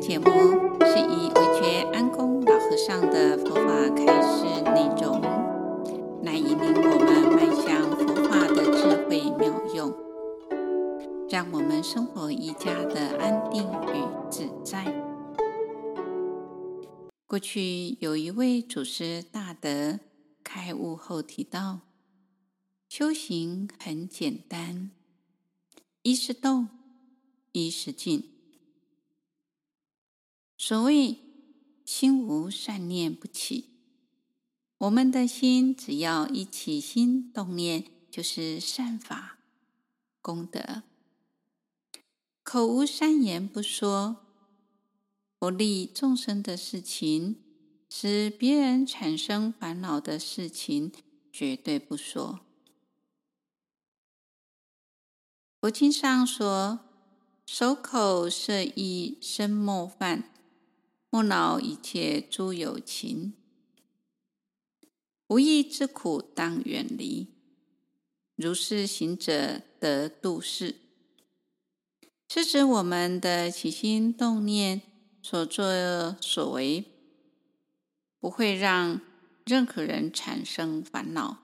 节目是以维觉安公老和尚的佛法开示内容，来引领我们迈向佛法的智慧妙用，让我们生活愈加的安定与自在。过去有一位祖师大德开悟后提到，修行很简单，一是动，一是静。所谓心无善念不起，我们的心只要一起心动念，就是善法功德。口无善言不说，不利众生的事情，使别人产生烦恼的事情，绝对不说。佛经上说：“守口摄意，身莫犯。”莫恼一切诸有情，无益之苦当远离。如是行者得度世，是指我们的起心动念、所作所为，不会让任何人产生烦恼，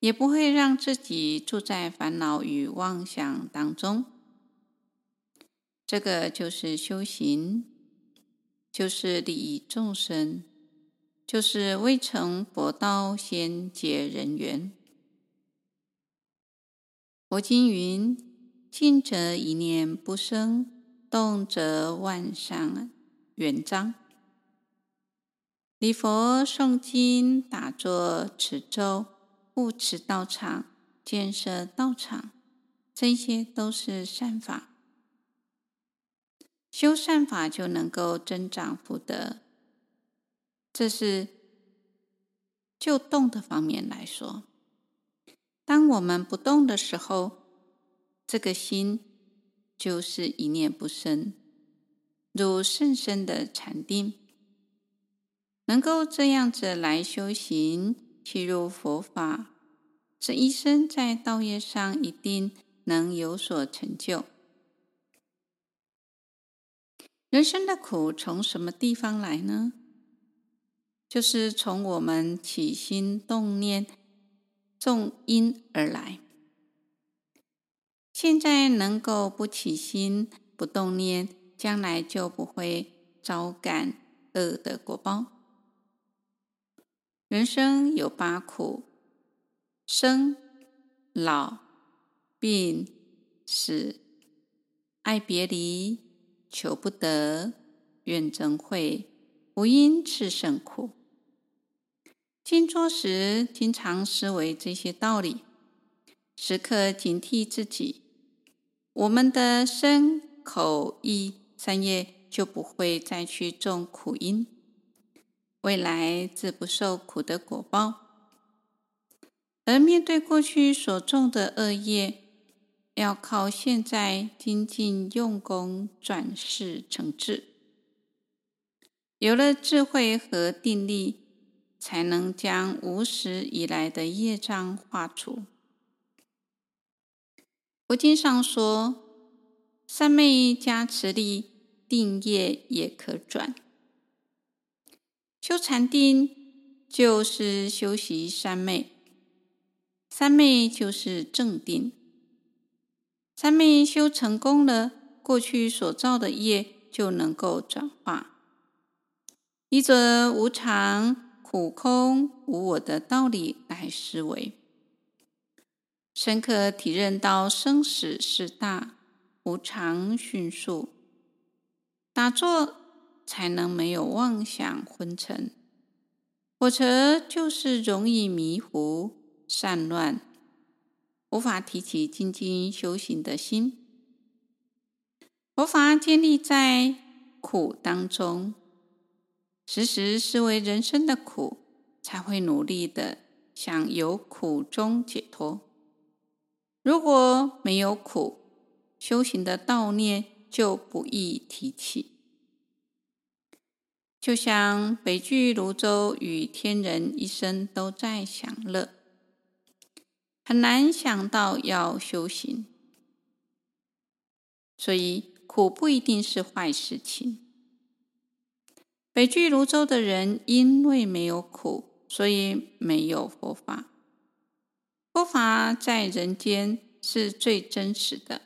也不会让自己住在烦恼与妄想当中。这个就是修行。就是利益众生，就是未成佛道先结人缘。佛经云：“静则一念不生，动则万善圆彰。”礼佛、诵经、打坐、持咒、护持道场、建设道场，这些都是善法。修善法就能够增长福德，这是就动的方面来说。当我们不动的时候，这个心就是一念不生，如甚深的禅定。能够这样子来修行，契入佛法，这一生在道业上一定能有所成就。人生的苦从什么地方来呢？就是从我们起心动念种因而来。现在能够不起心不动念，将来就不会招感恶的果报。人生有八苦：生、老、病、死、爱别离。求不得，怨憎会，五阴炽盛苦。静坐时，经常思维这些道理，时刻警惕自己，我们的身、口、意三业就不会再去种苦因，未来自不受苦的果报。而面对过去所种的恶业，要靠现在精进用功转世成智，有了智慧和定力，才能将无始以来的业障化除。佛经上说：“三昧加持力，定业也可转。”修禅定就是修习三昧，三昧就是正定。三昧修成功了，过去所造的业就能够转化，依着无常、苦空、无我的道理来思维，深刻体认到生死事大，无常迅速，打坐才能没有妄想昏沉，否则就是容易迷糊散乱。无法提起精进修行的心，佛法建立在苦当中，时时思维人生的苦，才会努力的想由苦中解脱。如果没有苦，修行的道念就不易提起。就像北俱芦洲与天人一生都在享乐。很难想到要修行，所以苦不一定是坏事情。北俱芦洲的人因为没有苦，所以没有佛法。佛法在人间是最真实的。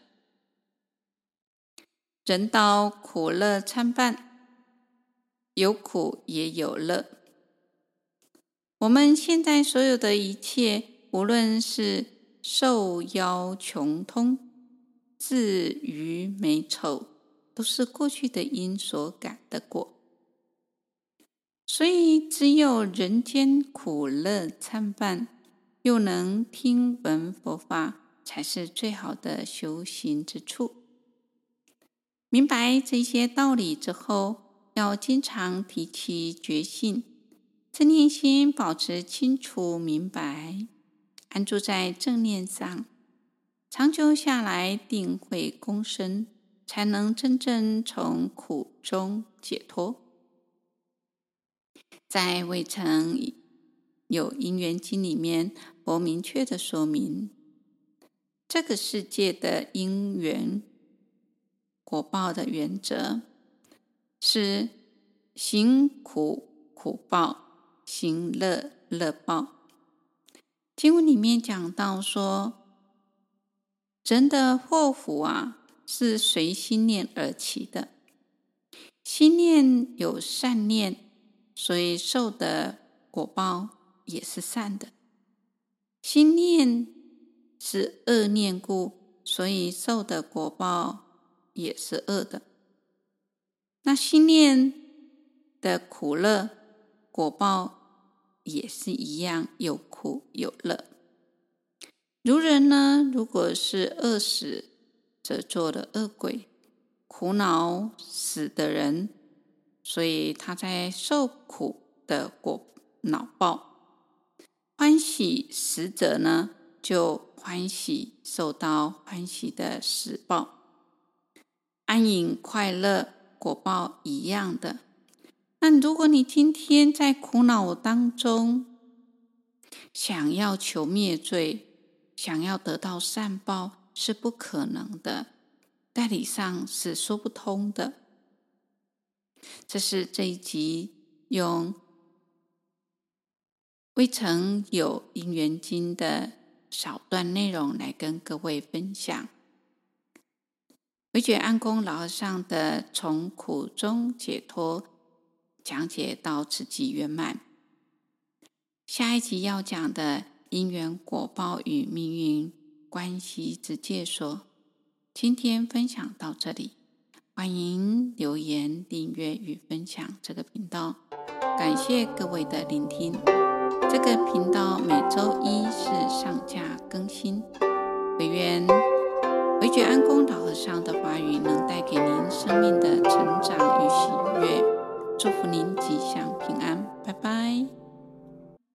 人道苦乐参半，有苦也有乐。我们现在所有的一切，无论是受夭穷通、自愚美丑，都是过去的因所感的果。所以，只有人间苦乐参半，又能听闻佛法，才是最好的修行之处。明白这些道理之后，要经常提起觉性，正念心保持清楚明白，安住在正念上，长久下来定会功深，才能真正从苦中解脱。在《未曾有因缘经》里面，佛明确的说明，这个世界的因缘。果报的原则是行苦苦报，行乐乐报。经文里面讲到说，人的祸福啊，是随心念而起的。心念有善念，所以受的果报也是善的；心念是恶念故，所以受的果报。也是恶的。那心念的苦乐果报也是一样，有苦有乐。如人呢，如果是饿死，则做了恶鬼；苦恼死的人，所以他在受苦的果恼报；欢喜死者呢，就欢喜受到欢喜的死报。安隐快乐果报一样的。那如果你今天在苦恼当中，想要求灭罪，想要得到善报，是不可能的，道理上是说不通的。这是这一集用未曾有因缘经的少段内容来跟各位分享。惟觉安公老和尚的从苦中解脱讲解到此即圆满。下一集要讲的因缘果报与命运关系之介说，今天分享到这里。欢迎留言、订阅与分享这个频道。感谢各位的聆听。这个频道每周一